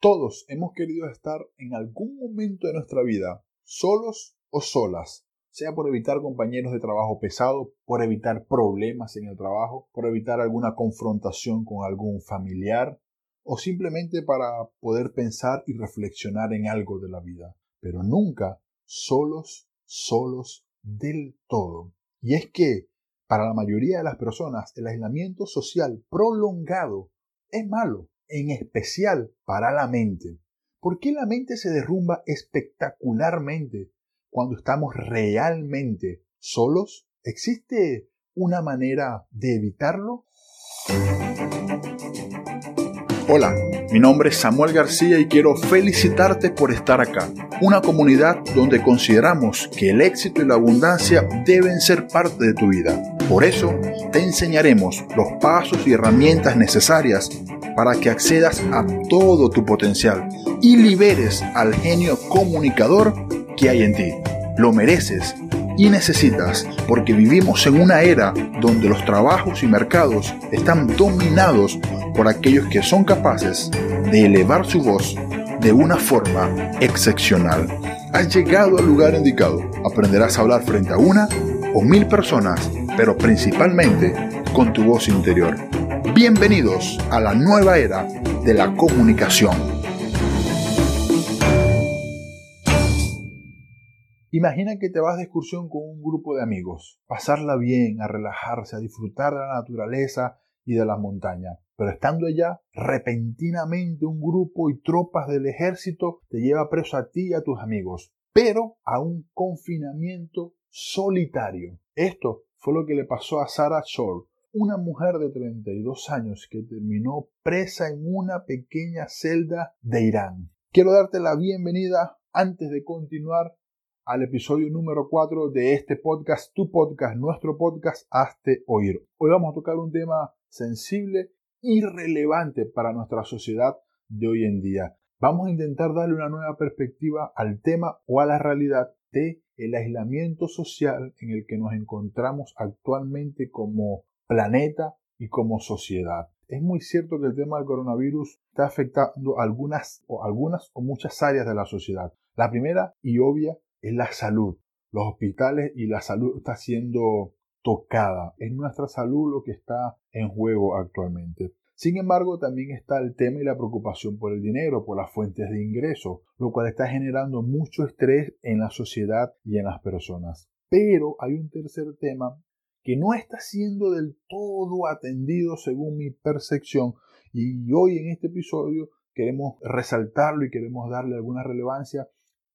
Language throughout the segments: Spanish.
Todos hemos querido estar en algún momento de nuestra vida solos o solas, sea por evitar compañeros de trabajo pesado, por evitar problemas en el trabajo, por evitar alguna confrontación con algún familiar o simplemente para poder pensar y reflexionar en algo de la vida, pero nunca solos, solos del todo. Y es que para la mayoría de las personas el aislamiento social prolongado es malo en especial para la mente. ¿Por qué la mente se derrumba espectacularmente cuando estamos realmente solos? ¿Existe una manera de evitarlo? Hola, mi nombre es Samuel García y quiero felicitarte por estar acá, una comunidad donde consideramos que el éxito y la abundancia deben ser parte de tu vida. Por eso, te enseñaremos los pasos y herramientas necesarias para que accedas a todo tu potencial y liberes al genio comunicador que hay en ti. Lo mereces y necesitas porque vivimos en una era donde los trabajos y mercados están dominados por aquellos que son capaces de elevar su voz de una forma excepcional. Has llegado al lugar indicado. Aprenderás a hablar frente a una o mil personas, pero principalmente con tu voz interior. Bienvenidos a la nueva era de la comunicación. Imagina que te vas de excursión con un grupo de amigos, pasarla bien, a relajarse, a disfrutar de la naturaleza y de las montañas. Pero estando allá, repentinamente un grupo y tropas del ejército te lleva preso a ti y a tus amigos, pero a un confinamiento solitario. Esto fue lo que le pasó a Sarah Shore, una mujer de 32 años que terminó presa en una pequeña celda de Irán. Quiero darte la bienvenida antes de continuar al episodio número 4 de este podcast, tu podcast, nuestro podcast, Hazte Oír. Hoy vamos a tocar un tema sensible y relevante para nuestra sociedad de hoy en día. Vamos a intentar darle una nueva perspectiva al tema o a la realidad de aislamiento social en el que nos encontramos actualmente como planeta y como sociedad. Es muy cierto que el tema del coronavirus está afectando algunas o algunas o muchas áreas de la sociedad. La primera y obvia es la salud. Los hospitales y la salud está siendo tocada. Es nuestra salud lo que está en juego actualmente. Sin embargo, también está el tema y la preocupación por el dinero, por las fuentes de ingreso, lo cual está generando mucho estrés en la sociedad y en las personas. Pero hay un tercer tema que no está siendo del todo atendido según mi percepción y hoy en este episodio queremos resaltarlo y queremos darle alguna relevancia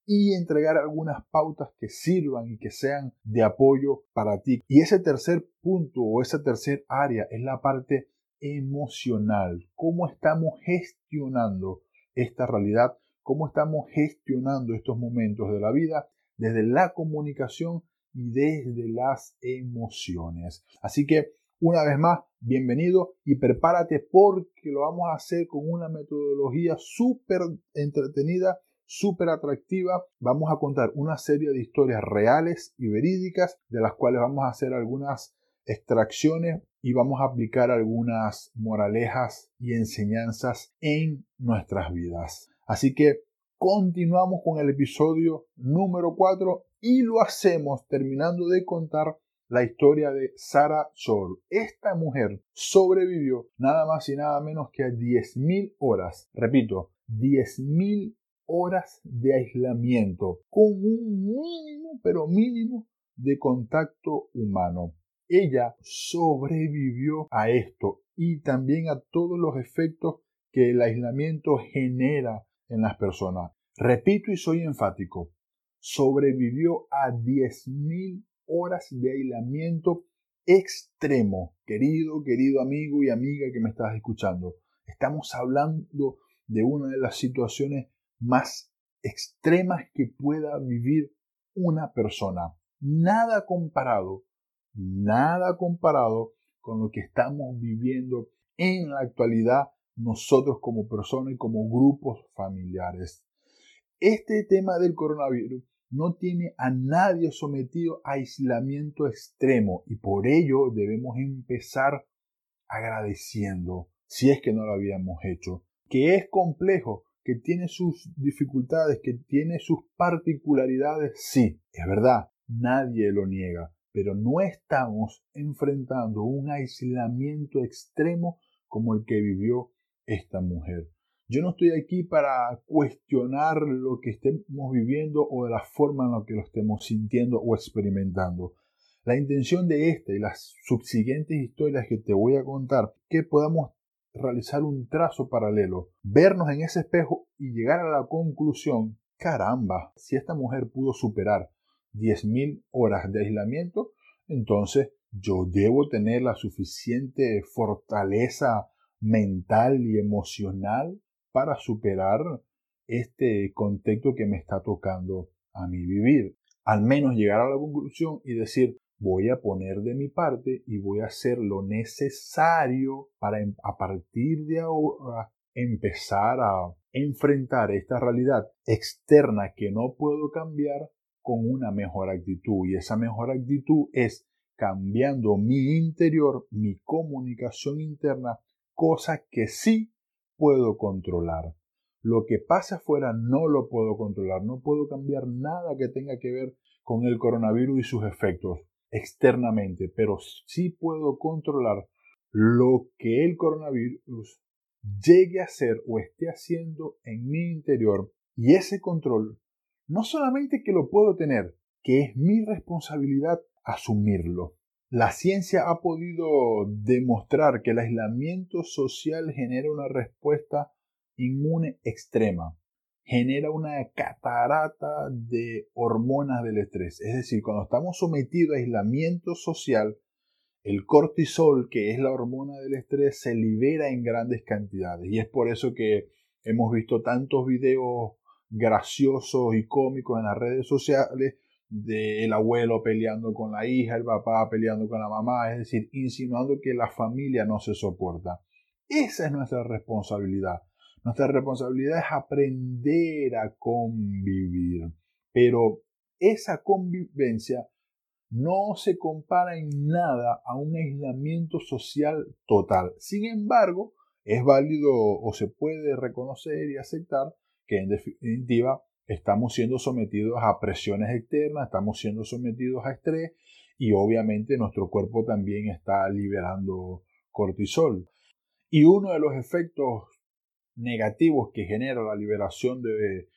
y entregar algunas pautas que sirvan y que sean de apoyo para ti. Y ese tercer punto o esa tercer área es la parte emocional. ¿Cómo estamos gestionando esta realidad? ¿Cómo estamos gestionando estos momentos de la vida desde la comunicación y desde las emociones. Así que, una vez más, bienvenido y prepárate porque lo vamos a hacer con una metodología súper entretenida, súper atractiva. Vamos a contar una serie de historias reales y verídicas de las cuales vamos a hacer algunas extracciones y vamos a aplicar algunas moralejas y enseñanzas en nuestras vidas. Así que continuamos con el episodio número 4 y lo hacemos terminando de contar la historia de Sarah Shore. Esta mujer sobrevivió nada más y nada menos que a 10.000 horas, repito, 10.000 horas de aislamiento con un mínimo, pero mínimo de contacto humano. Ella sobrevivió a esto y también a todos los efectos que el aislamiento genera en las personas. Repito y soy enfático, sobrevivió a 10.000 horas de aislamiento extremo. Querido, querido amigo y amiga que me estás escuchando, estamos hablando de una de las situaciones más extremas que pueda vivir una persona. Nada comparado, nada comparado con lo que estamos viviendo en la actualidad nosotros como personas y como grupos familiares. Este tema del coronavirus no tiene a nadie sometido a aislamiento extremo y por ello debemos empezar agradeciendo, si es que no lo habíamos hecho, que es complejo, que tiene sus dificultades, que tiene sus particularidades, sí, es verdad, nadie lo niega, pero no estamos enfrentando un aislamiento extremo como el que vivió esta mujer. Yo no estoy aquí para cuestionar lo que estemos viviendo o de la forma en la que lo estemos sintiendo o experimentando. La intención de esta y las subsiguientes historias que te voy a contar, que podamos realizar un trazo paralelo, vernos en ese espejo y llegar a la conclusión, caramba, si esta mujer pudo superar 10.000 horas de aislamiento, entonces yo debo tener la suficiente fortaleza mental y emocional para superar este contexto que me está tocando a mí vivir. Al menos llegar a la conclusión y decir, voy a poner de mi parte y voy a hacer lo necesario para em, a partir de ahora empezar a enfrentar esta realidad externa que no puedo cambiar con una mejor actitud. Y esa mejor actitud es cambiando mi interior, mi comunicación interna, cosa que sí puedo controlar. Lo que pasa afuera no lo puedo controlar, no puedo cambiar nada que tenga que ver con el coronavirus y sus efectos externamente, pero sí puedo controlar lo que el coronavirus llegue a hacer o esté haciendo en mi interior y ese control no solamente que lo puedo tener, que es mi responsabilidad asumirlo. La ciencia ha podido demostrar que el aislamiento social genera una respuesta inmune extrema genera una catarata de hormonas del estrés. Es decir, cuando estamos sometidos a aislamiento social, el cortisol, que es la hormona del estrés, se libera en grandes cantidades. Y es por eso que hemos visto tantos videos graciosos y cómicos en las redes sociales del abuelo peleando con la hija, el papá peleando con la mamá, es decir, insinuando que la familia no se soporta. Esa es nuestra responsabilidad nuestra responsabilidad es aprender a convivir, pero esa convivencia no se compara en nada a un aislamiento social total. Sin embargo, es válido o se puede reconocer y aceptar que en definitiva estamos siendo sometidos a presiones externas, estamos siendo sometidos a estrés y obviamente nuestro cuerpo también está liberando cortisol. Y uno de los efectos negativos que genera la liberación de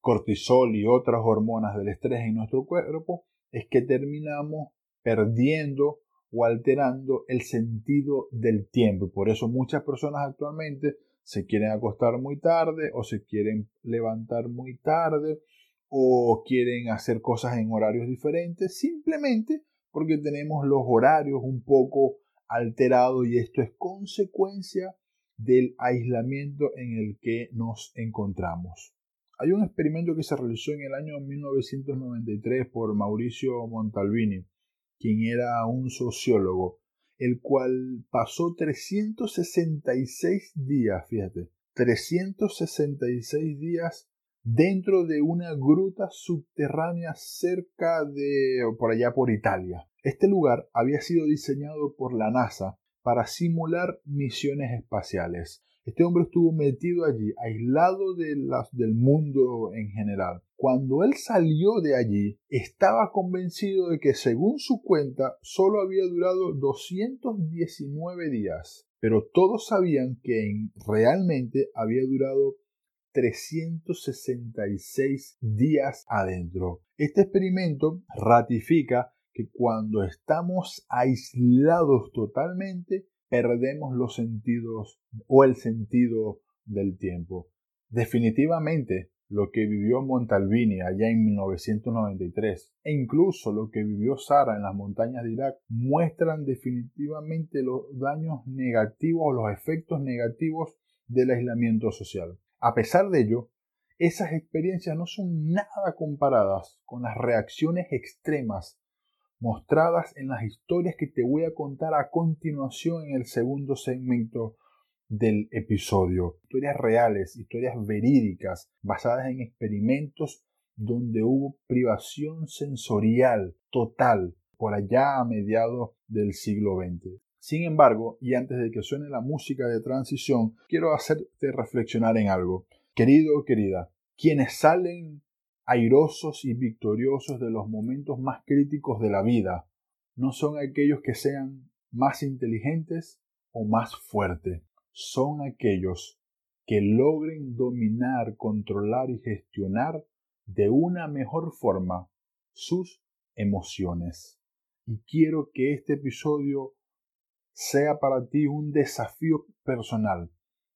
cortisol y otras hormonas del estrés en nuestro cuerpo es que terminamos perdiendo o alterando el sentido del tiempo. Por eso muchas personas actualmente se quieren acostar muy tarde o se quieren levantar muy tarde o quieren hacer cosas en horarios diferentes simplemente porque tenemos los horarios un poco alterados y esto es consecuencia del aislamiento en el que nos encontramos. Hay un experimento que se realizó en el año 1993 por Mauricio Montalbini, quien era un sociólogo, el cual pasó 366 días, fíjate, 366 días dentro de una gruta subterránea cerca de por allá por Italia. Este lugar había sido diseñado por la NASA para simular misiones espaciales. Este hombre estuvo metido allí, aislado de del mundo en general. Cuando él salió de allí, estaba convencido de que, según su cuenta, solo había durado 219 días, pero todos sabían que realmente había durado 366 días adentro. Este experimento ratifica que cuando estamos aislados totalmente, perdemos los sentidos o el sentido del tiempo. Definitivamente, lo que vivió Montalbini allá en 1993 e incluso lo que vivió Sara en las montañas de Irak muestran definitivamente los daños negativos o los efectos negativos del aislamiento social. A pesar de ello, esas experiencias no son nada comparadas con las reacciones extremas mostradas en las historias que te voy a contar a continuación en el segundo segmento del episodio. Historias reales, historias verídicas, basadas en experimentos donde hubo privación sensorial total por allá a mediados del siglo XX. Sin embargo, y antes de que suene la música de transición, quiero hacerte reflexionar en algo. Querido o querida, quienes salen airosos y victoriosos de los momentos más críticos de la vida no son aquellos que sean más inteligentes o más fuertes, son aquellos que logren dominar, controlar y gestionar de una mejor forma sus emociones. Y quiero que este episodio sea para ti un desafío personal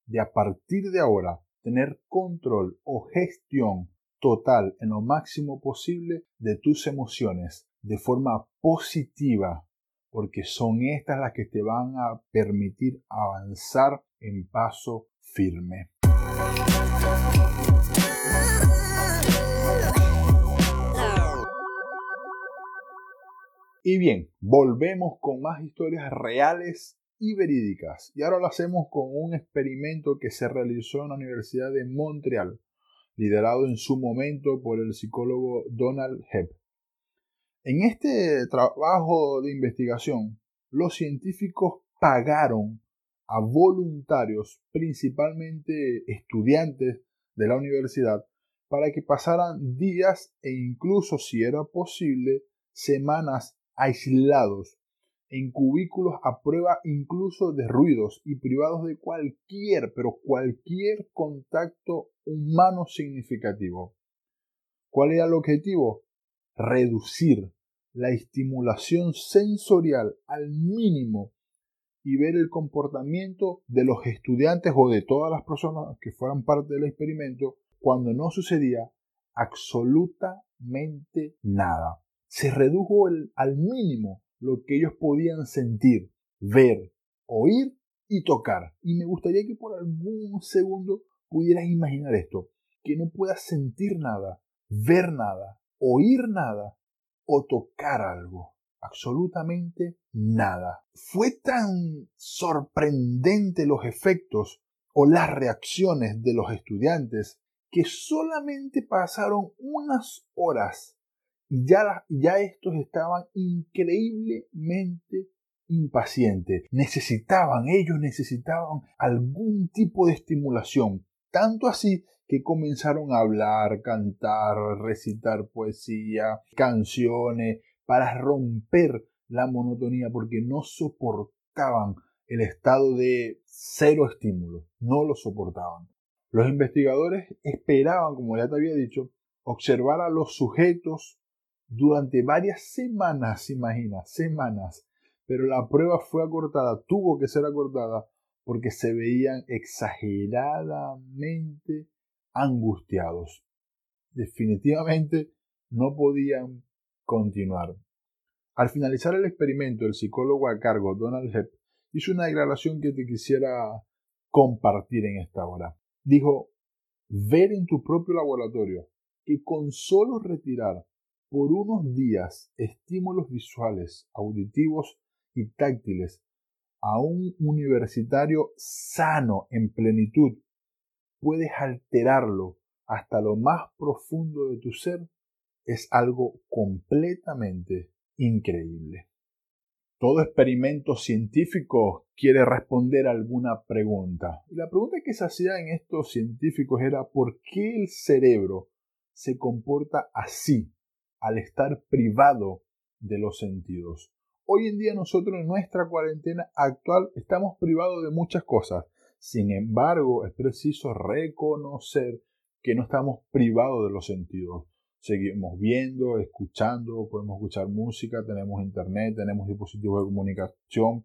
de a partir de ahora tener control o gestión total en lo máximo posible de tus emociones de forma positiva, porque son estas las que te van a permitir avanzar en paso firme. Y bien, volvemos con más historias reales y verídicas. Y ahora lo hacemos con un experimento que se realizó en la Universidad de Montreal, liderado en su momento por el psicólogo Donald Hebb. En este trabajo de investigación, los científicos pagaron a voluntarios, principalmente estudiantes de la universidad, para que pasaran días e incluso, si era posible, semanas aislados en cubículos a prueba incluso de ruidos y privados de cualquier, pero cualquier contacto humano significativo. ¿Cuál era el objetivo? Reducir la estimulación sensorial al mínimo y ver el comportamiento de los estudiantes o de todas las personas que fueran parte del experimento cuando no sucedía absolutamente nada se redujo al mínimo lo que ellos podían sentir, ver, oír y tocar. Y me gustaría que por algún segundo pudieras imaginar esto, que no puedas sentir nada, ver nada, oír nada o tocar algo. Absolutamente nada. Fue tan sorprendente los efectos o las reacciones de los estudiantes que solamente pasaron unas horas y ya, ya estos estaban increíblemente impacientes. Necesitaban, ellos necesitaban algún tipo de estimulación. Tanto así que comenzaron a hablar, cantar, recitar poesía, canciones, para romper la monotonía, porque no soportaban el estado de cero estímulo, no lo soportaban. Los investigadores esperaban, como ya te había dicho, observar a los sujetos durante varias semanas, imagina, semanas. Pero la prueba fue acortada, tuvo que ser acortada porque se veían exageradamente angustiados. Definitivamente no podían continuar. Al finalizar el experimento, el psicólogo a cargo, Donald Hepp, hizo una declaración que te quisiera compartir en esta hora. Dijo, ver en tu propio laboratorio que con solo retirar por unos días estímulos visuales, auditivos y táctiles a un universitario sano en plenitud, puedes alterarlo hasta lo más profundo de tu ser, es algo completamente increíble. Todo experimento científico quiere responder alguna pregunta. Y la pregunta que se hacía en estos científicos era ¿por qué el cerebro se comporta así al estar privado de los sentidos. Hoy en día nosotros en nuestra cuarentena actual estamos privados de muchas cosas. Sin embargo, es preciso reconocer que no estamos privados de los sentidos. Seguimos viendo, escuchando, podemos escuchar música, tenemos internet, tenemos dispositivos de comunicación,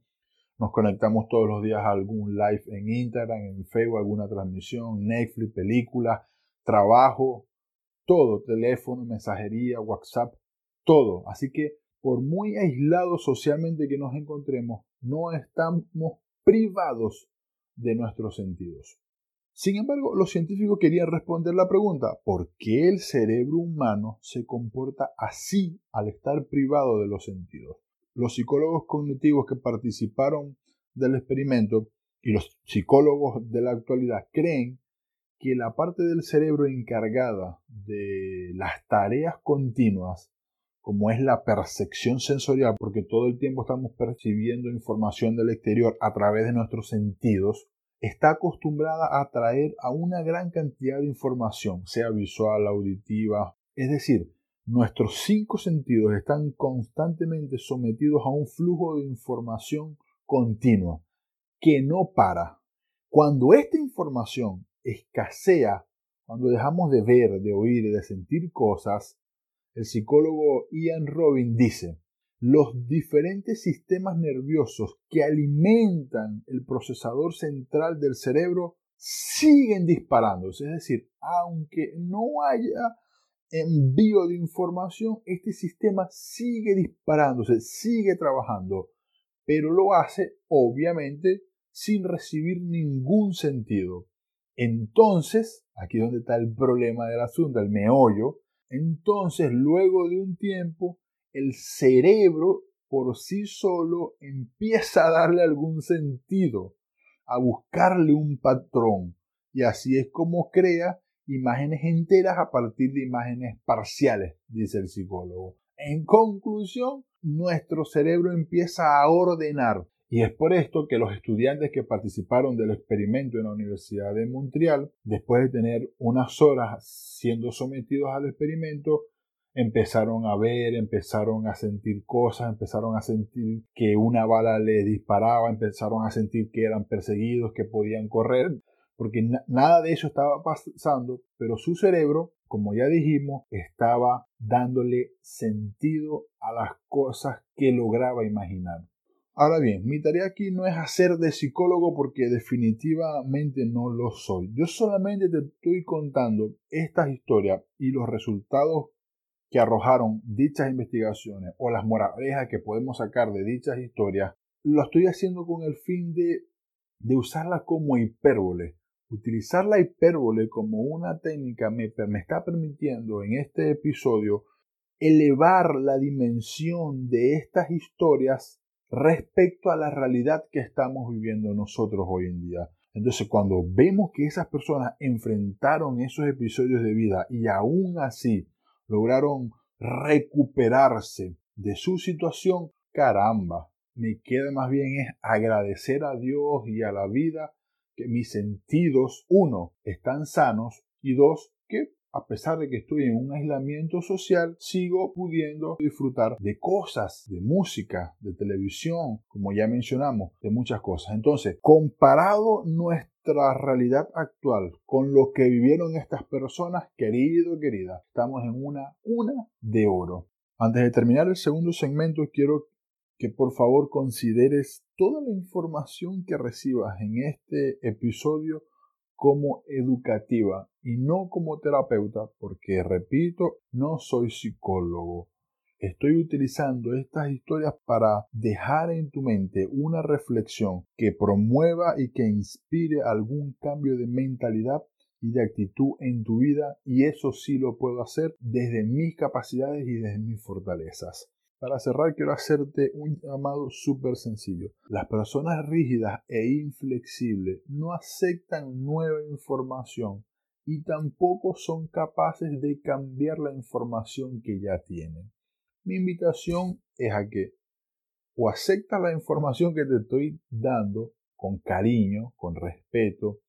nos conectamos todos los días a algún live en Instagram, en Facebook, alguna transmisión, Netflix, películas, trabajo, todo, teléfono, mensajería, WhatsApp, todo. Así que por muy aislados socialmente que nos encontremos, no estamos privados de nuestros sentidos. Sin embargo, los científicos querían responder la pregunta, ¿por qué el cerebro humano se comporta así al estar privado de los sentidos? Los psicólogos cognitivos que participaron del experimento y los psicólogos de la actualidad creen que la parte del cerebro encargada de las tareas continuas, como es la percepción sensorial, porque todo el tiempo estamos percibiendo información del exterior a través de nuestros sentidos, está acostumbrada a atraer a una gran cantidad de información, sea visual, auditiva, es decir, nuestros cinco sentidos están constantemente sometidos a un flujo de información continua que no para. Cuando esta información escasea, cuando dejamos de ver, de oír, de sentir cosas, el psicólogo Ian Robin dice, los diferentes sistemas nerviosos que alimentan el procesador central del cerebro siguen disparándose. Es decir, aunque no haya envío de información, este sistema sigue disparándose, sigue trabajando, pero lo hace obviamente sin recibir ningún sentido. Entonces, aquí es donde está el problema del asunto, el meollo, entonces luego de un tiempo el cerebro por sí solo empieza a darle algún sentido, a buscarle un patrón. Y así es como crea imágenes enteras a partir de imágenes parciales, dice el psicólogo. En conclusión, nuestro cerebro empieza a ordenar. Y es por esto que los estudiantes que participaron del experimento en la Universidad de Montreal, después de tener unas horas siendo sometidos al experimento, empezaron a ver, empezaron a sentir cosas, empezaron a sentir que una bala les disparaba, empezaron a sentir que eran perseguidos, que podían correr, porque nada de eso estaba pasando, pero su cerebro, como ya dijimos, estaba dándole sentido a las cosas que lograba imaginar. Ahora bien, mi tarea aquí no es hacer de psicólogo porque definitivamente no lo soy. Yo solamente te estoy contando estas historias y los resultados que arrojaron dichas investigaciones o las moralejas que podemos sacar de dichas historias, lo estoy haciendo con el fin de, de usarla como hipérbole. Utilizar la hipérbole como una técnica me, me está permitiendo en este episodio elevar la dimensión de estas historias respecto a la realidad que estamos viviendo nosotros hoy en día. Entonces, cuando vemos que esas personas enfrentaron esos episodios de vida y aún así lograron recuperarse de su situación, caramba, me queda más bien es agradecer a Dios y a la vida que mis sentidos, uno, están sanos y dos, que a pesar de que estoy en un aislamiento social, sigo pudiendo disfrutar de cosas, de música, de televisión, como ya mencionamos, de muchas cosas. Entonces, comparado nuestro nuestra realidad actual, con lo que vivieron estas personas, querido, querida, estamos en una una de oro. Antes de terminar el segundo segmento, quiero que por favor consideres toda la información que recibas en este episodio como educativa y no como terapeuta, porque repito, no soy psicólogo. Estoy utilizando estas historias para dejar en tu mente una reflexión que promueva y que inspire algún cambio de mentalidad y de actitud en tu vida y eso sí lo puedo hacer desde mis capacidades y desde mis fortalezas. Para cerrar quiero hacerte un llamado súper sencillo. Las personas rígidas e inflexibles no aceptan nueva información y tampoco son capaces de cambiar la información que ya tienen. Mi invitación es a que o aceptas la información que te estoy dando con cariño, con respeto,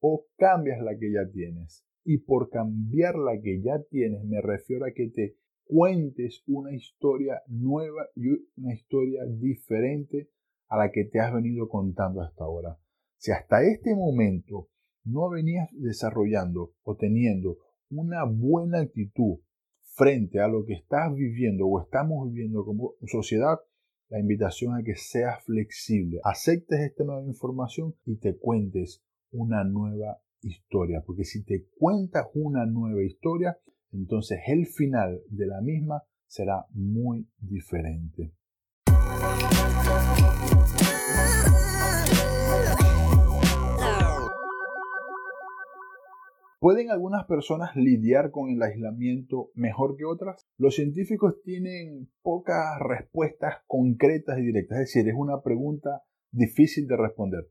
o cambias la que ya tienes. Y por cambiar la que ya tienes me refiero a que te cuentes una historia nueva y una historia diferente a la que te has venido contando hasta ahora. Si hasta este momento no venías desarrollando o teniendo una buena actitud frente a lo que estás viviendo o estamos viviendo como sociedad, la invitación a que seas flexible, aceptes esta nueva información y te cuentes una nueva historia. Porque si te cuentas una nueva historia, entonces el final de la misma será muy diferente. ¿Pueden algunas personas lidiar con el aislamiento mejor que otras? Los científicos tienen pocas respuestas concretas y directas, es decir, es una pregunta difícil de responder,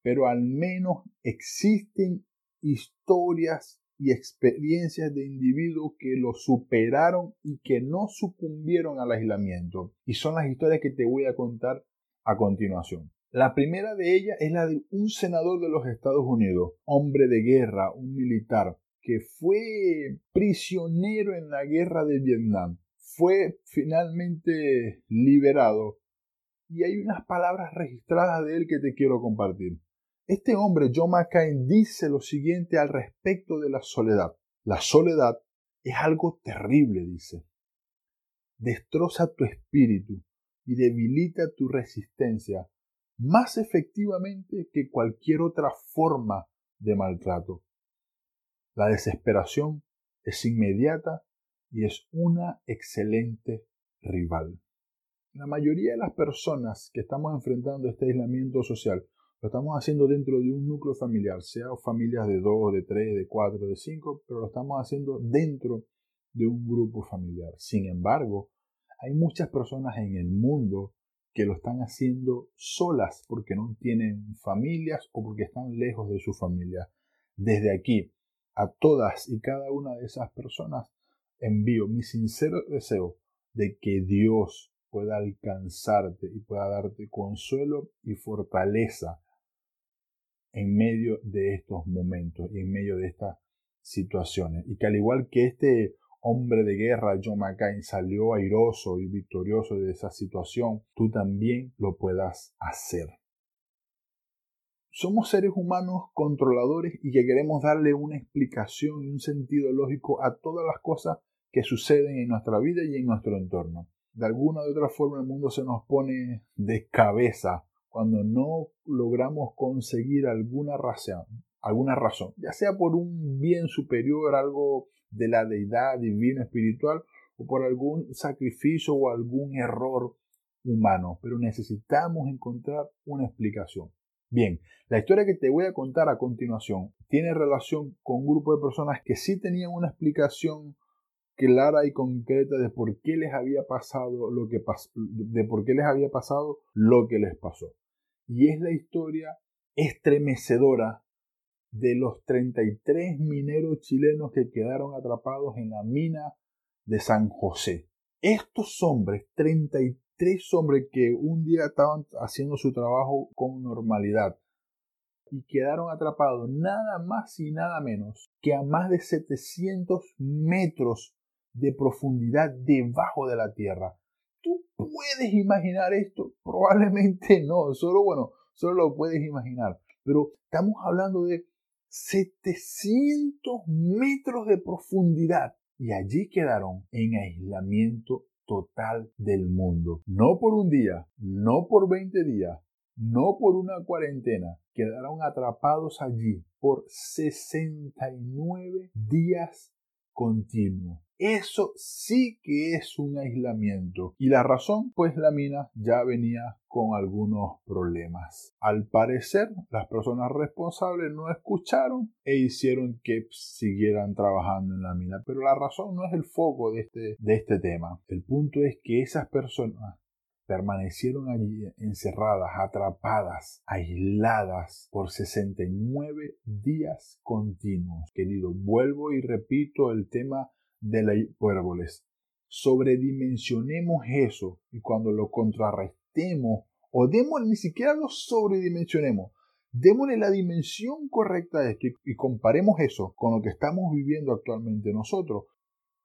pero al menos existen historias y experiencias de individuos que lo superaron y que no sucumbieron al aislamiento. Y son las historias que te voy a contar a continuación. La primera de ellas es la de un senador de los Estados Unidos, hombre de guerra, un militar, que fue prisionero en la guerra de Vietnam. Fue finalmente liberado y hay unas palabras registradas de él que te quiero compartir. Este hombre, John McCain, dice lo siguiente al respecto de la soledad. La soledad es algo terrible, dice. Destroza tu espíritu y debilita tu resistencia más efectivamente que cualquier otra forma de maltrato. La desesperación es inmediata y es una excelente rival. La mayoría de las personas que estamos enfrentando este aislamiento social lo estamos haciendo dentro de un núcleo familiar, sea familias de dos, de tres, de cuatro, de cinco, pero lo estamos haciendo dentro de un grupo familiar. Sin embargo, hay muchas personas en el mundo que lo están haciendo solas porque no tienen familias o porque están lejos de su familia. Desde aquí, a todas y cada una de esas personas, envío mi sincero deseo de que Dios pueda alcanzarte y pueda darte consuelo y fortaleza en medio de estos momentos y en medio de estas situaciones. Y que al igual que este hombre de guerra, John McCain, salió airoso y victorioso de esa situación, tú también lo puedas hacer. Somos seres humanos controladores y que queremos darle una explicación y un sentido lógico a todas las cosas que suceden en nuestra vida y en nuestro entorno. De alguna u otra forma el mundo se nos pone de cabeza cuando no logramos conseguir alguna razón, alguna razón, ya sea por un bien superior, algo de la deidad divina espiritual, o por algún sacrificio o algún error humano, pero necesitamos encontrar una explicación. Bien, la historia que te voy a contar a continuación tiene relación con un grupo de personas que sí tenían una explicación clara y concreta de por qué les había pasado lo que de por qué les había pasado lo que les pasó. Y es la historia estremecedora de los 33 mineros chilenos que quedaron atrapados en la mina de San José. Estos hombres, 33 hombres que un día estaban haciendo su trabajo con normalidad y quedaron atrapados nada más y nada menos que a más de 700 metros de profundidad debajo de la tierra. ¿Tú puedes imaginar esto? Probablemente no, solo bueno, solo lo puedes imaginar. Pero estamos hablando de 700 metros de profundidad y allí quedaron en aislamiento total del mundo. No por un día, no por 20 días, no por una cuarentena, quedaron atrapados allí por 69 días continuos. Eso sí que es un aislamiento. Y la razón, pues la mina ya venía con algunos problemas. Al parecer, las personas responsables no escucharon e hicieron que siguieran trabajando en la mina. Pero la razón no es el foco de este, de este tema. El punto es que esas personas permanecieron allí encerradas, atrapadas, aisladas por 69 días continuos. Querido, vuelvo y repito el tema de la hipérboles. Sobredimensionemos eso y cuando lo contrarrestemos o demos ni siquiera lo sobredimensionemos, démosle la dimensión correcta a esto y, y comparemos eso con lo que estamos viviendo actualmente nosotros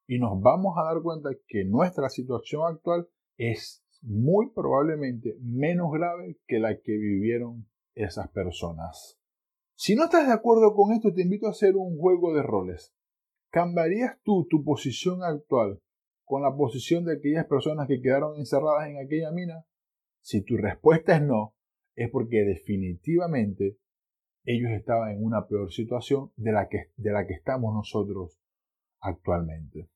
y nos vamos a dar cuenta que nuestra situación actual es muy probablemente menos grave que la que vivieron esas personas. Si no estás de acuerdo con esto, te invito a hacer un juego de roles. ¿Cambiarías tú tu posición actual con la posición de aquellas personas que quedaron encerradas en aquella mina? Si tu respuesta es no, es porque definitivamente ellos estaban en una peor situación de la que, de la que estamos nosotros actualmente.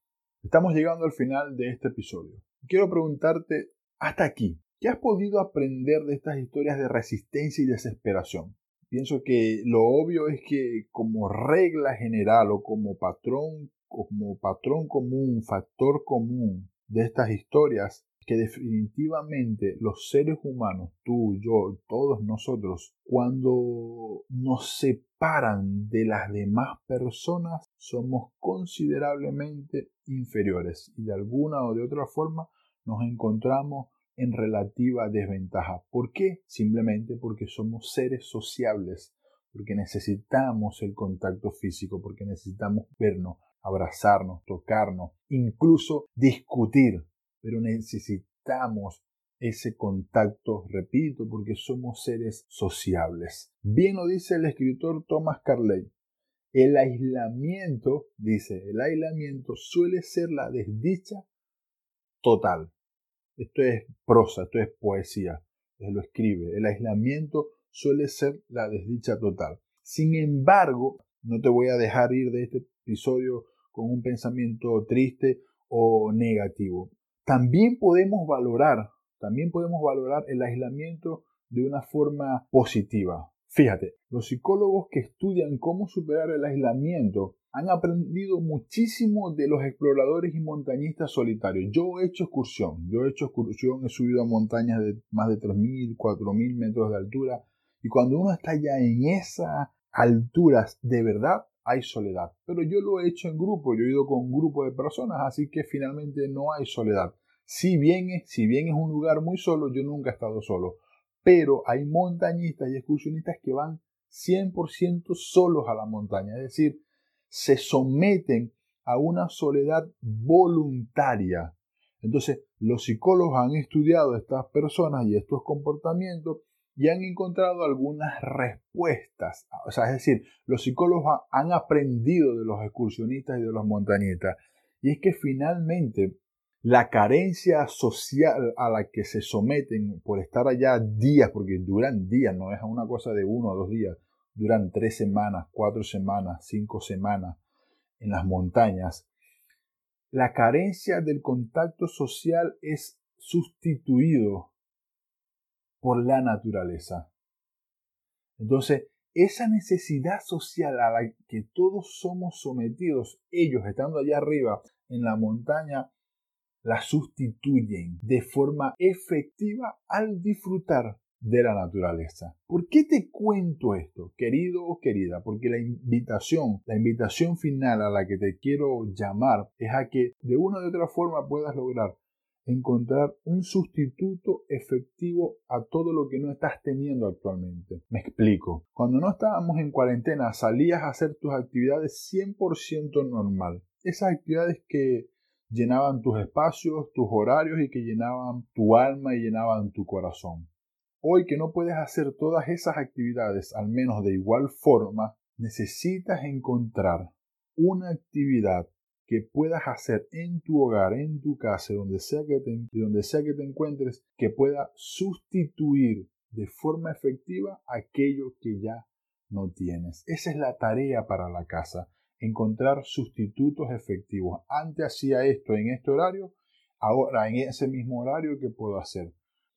Estamos llegando al final de este episodio. Quiero preguntarte hasta aquí, ¿qué has podido aprender de estas historias de resistencia y desesperación? Pienso que lo obvio es que como regla general o como patrón, como patrón común, factor común de estas historias, que definitivamente los seres humanos, tú, yo, todos nosotros, cuando nos separan de las demás personas, somos considerablemente inferiores. Y de alguna o de otra forma nos encontramos en relativa desventaja. ¿Por qué? Simplemente porque somos seres sociables, porque necesitamos el contacto físico, porque necesitamos vernos, abrazarnos, tocarnos, incluso discutir, pero necesitamos ese contacto, repito, porque somos seres sociables. Bien lo dice el escritor Thomas Carley. El aislamiento, dice, el aislamiento suele ser la desdicha total. Esto es prosa, esto es poesía. Lo escribe. El aislamiento suele ser la desdicha total. Sin embargo, no te voy a dejar ir de este episodio con un pensamiento triste o negativo. También podemos valorar, también podemos valorar el aislamiento de una forma positiva. Fíjate, los psicólogos que estudian cómo superar el aislamiento han aprendido muchísimo de los exploradores y montañistas solitarios. Yo he hecho excursión, yo he hecho excursión, he subido a montañas de más de 3.000, 4.000 metros de altura y cuando uno está ya en esas alturas, de verdad hay soledad. Pero yo lo he hecho en grupo, yo he ido con un grupo de personas, así que finalmente no hay soledad. Si bien es, si bien es un lugar muy solo, yo nunca he estado solo pero hay montañistas y excursionistas que van 100% solos a la montaña, es decir, se someten a una soledad voluntaria. Entonces, los psicólogos han estudiado estas personas y estos comportamientos y han encontrado algunas respuestas. O sea, es decir, los psicólogos han aprendido de los excursionistas y de los montañistas. Y es que finalmente la carencia social a la que se someten por estar allá días, porque duran días, no es una cosa de uno o dos días, duran tres semanas, cuatro semanas, cinco semanas en las montañas, la carencia del contacto social es sustituido por la naturaleza. Entonces, esa necesidad social a la que todos somos sometidos, ellos estando allá arriba en la montaña, la sustituyen de forma efectiva al disfrutar de la naturaleza. ¿Por qué te cuento esto, querido o querida? Porque la invitación, la invitación final a la que te quiero llamar es a que de una u otra forma puedas lograr encontrar un sustituto efectivo a todo lo que no estás teniendo actualmente. Me explico. Cuando no estábamos en cuarentena salías a hacer tus actividades 100% normal. Esas actividades que llenaban tus espacios, tus horarios y que llenaban tu alma y llenaban tu corazón. Hoy que no puedes hacer todas esas actividades, al menos de igual forma, necesitas encontrar una actividad que puedas hacer en tu hogar, en tu casa, donde sea que te, donde sea que te encuentres, que pueda sustituir de forma efectiva aquello que ya no tienes. Esa es la tarea para la casa encontrar sustitutos efectivos. Antes hacía esto en este horario, ahora en ese mismo horario, ¿qué puedo hacer?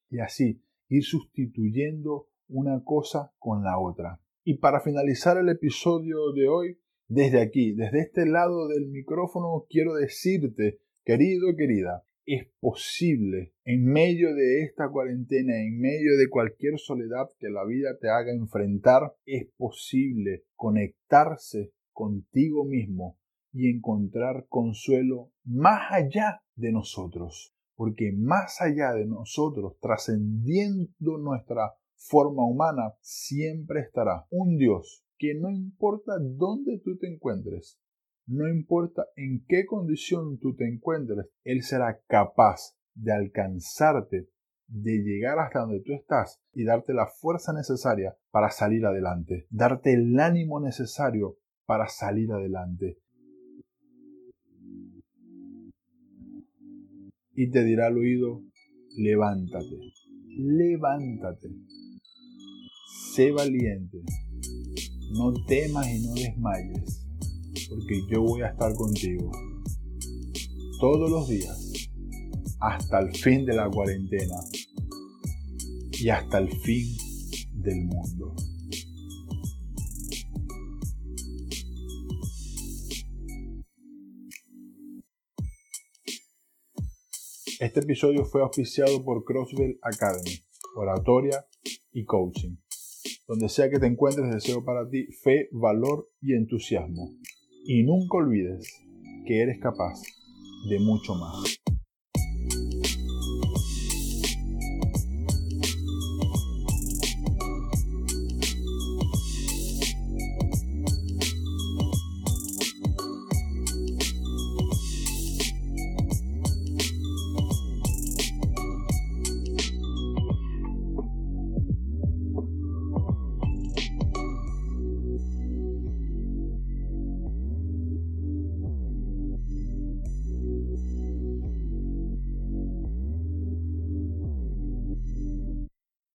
Y así ir sustituyendo una cosa con la otra. Y para finalizar el episodio de hoy, desde aquí, desde este lado del micrófono, quiero decirte, querido, querida, es posible en medio de esta cuarentena, en medio de cualquier soledad que la vida te haga enfrentar, es posible conectarse contigo mismo y encontrar consuelo más allá de nosotros. Porque más allá de nosotros, trascendiendo nuestra forma humana, siempre estará un Dios que no importa dónde tú te encuentres, no importa en qué condición tú te encuentres, Él será capaz de alcanzarte, de llegar hasta donde tú estás y darte la fuerza necesaria para salir adelante, darte el ánimo necesario para salir adelante. Y te dirá al oído, levántate, levántate, sé valiente, no temas y no desmayes, porque yo voy a estar contigo todos los días, hasta el fin de la cuarentena y hasta el fin del mundo. Este episodio fue auspiciado por Crossville Academy, oratoria y coaching. Donde sea que te encuentres, deseo para ti fe, valor y entusiasmo. Y nunca olvides que eres capaz de mucho más.